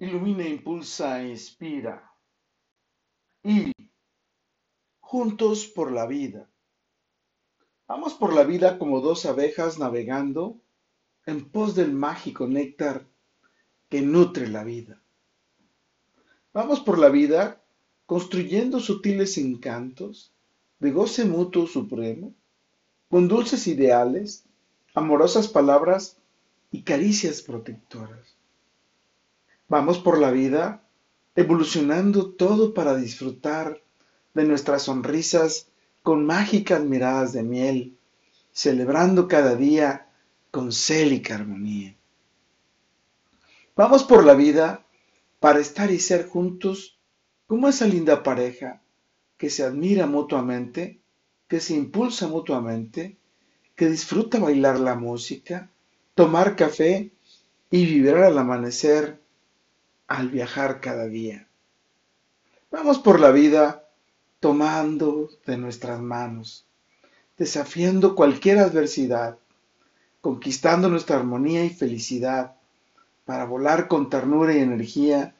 Ilumina, impulsa, inspira. Y juntos por la vida. Vamos por la vida como dos abejas navegando en pos del mágico néctar que nutre la vida. Vamos por la vida construyendo sutiles encantos de goce mutuo supremo, con dulces ideales, amorosas palabras y caricias protectoras. Vamos por la vida evolucionando todo para disfrutar de nuestras sonrisas con mágicas miradas de miel, celebrando cada día con célica armonía. Vamos por la vida para estar y ser juntos como esa linda pareja que se admira mutuamente, que se impulsa mutuamente, que disfruta bailar la música, tomar café y vibrar al amanecer al viajar cada día. Vamos por la vida tomando de nuestras manos, desafiando cualquier adversidad, conquistando nuestra armonía y felicidad para volar con ternura y energía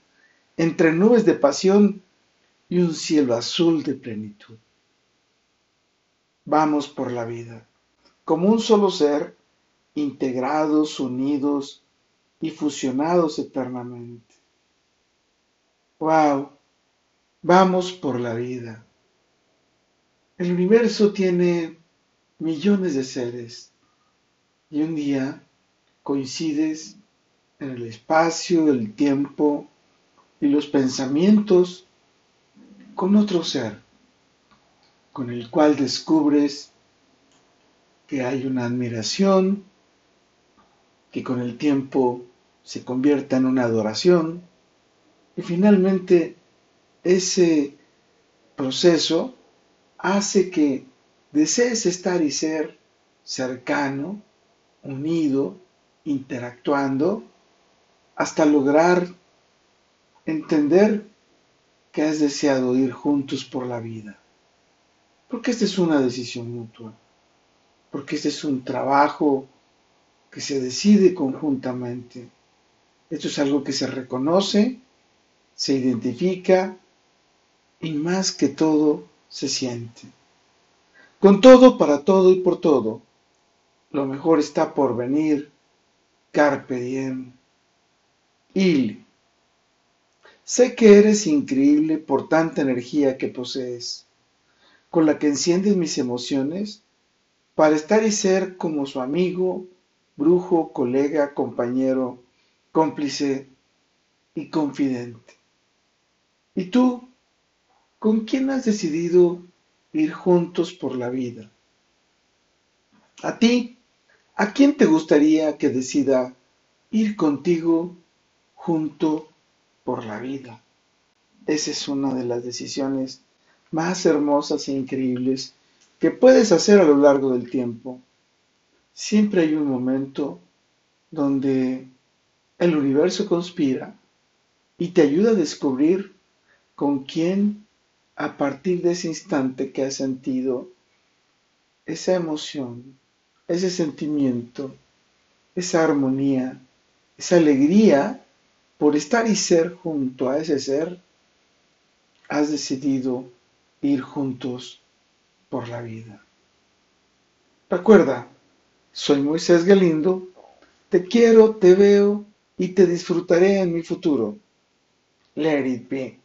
entre nubes de pasión y un cielo azul de plenitud. Vamos por la vida, como un solo ser, integrados, unidos y fusionados eternamente. ¡Wow! Vamos por la vida. El universo tiene millones de seres y un día coincides en el espacio, el tiempo y los pensamientos con otro ser, con el cual descubres que hay una admiración, que con el tiempo se convierta en una adoración, y finalmente ese proceso hace que desees estar y ser cercano, unido, interactuando, hasta lograr entender que has deseado ir juntos por la vida. Porque esta es una decisión mutua, porque este es un trabajo que se decide conjuntamente. Esto es algo que se reconoce se identifica y más que todo se siente. Con todo, para todo y por todo, lo mejor está por venir. Carpe diem. Il. Sé que eres increíble por tanta energía que posees, con la que enciendes mis emociones para estar y ser como su amigo, brujo, colega, compañero, cómplice y confidente. ¿Y tú, con quién has decidido ir juntos por la vida? ¿A ti? ¿A quién te gustaría que decida ir contigo junto por la vida? Esa es una de las decisiones más hermosas e increíbles que puedes hacer a lo largo del tiempo. Siempre hay un momento donde el universo conspira y te ayuda a descubrir con quién a partir de ese instante que has sentido esa emoción, ese sentimiento, esa armonía, esa alegría por estar y ser junto a ese ser, has decidido ir juntos por la vida. Recuerda, soy Moisés Galindo, te quiero, te veo y te disfrutaré en mi futuro. Let it be.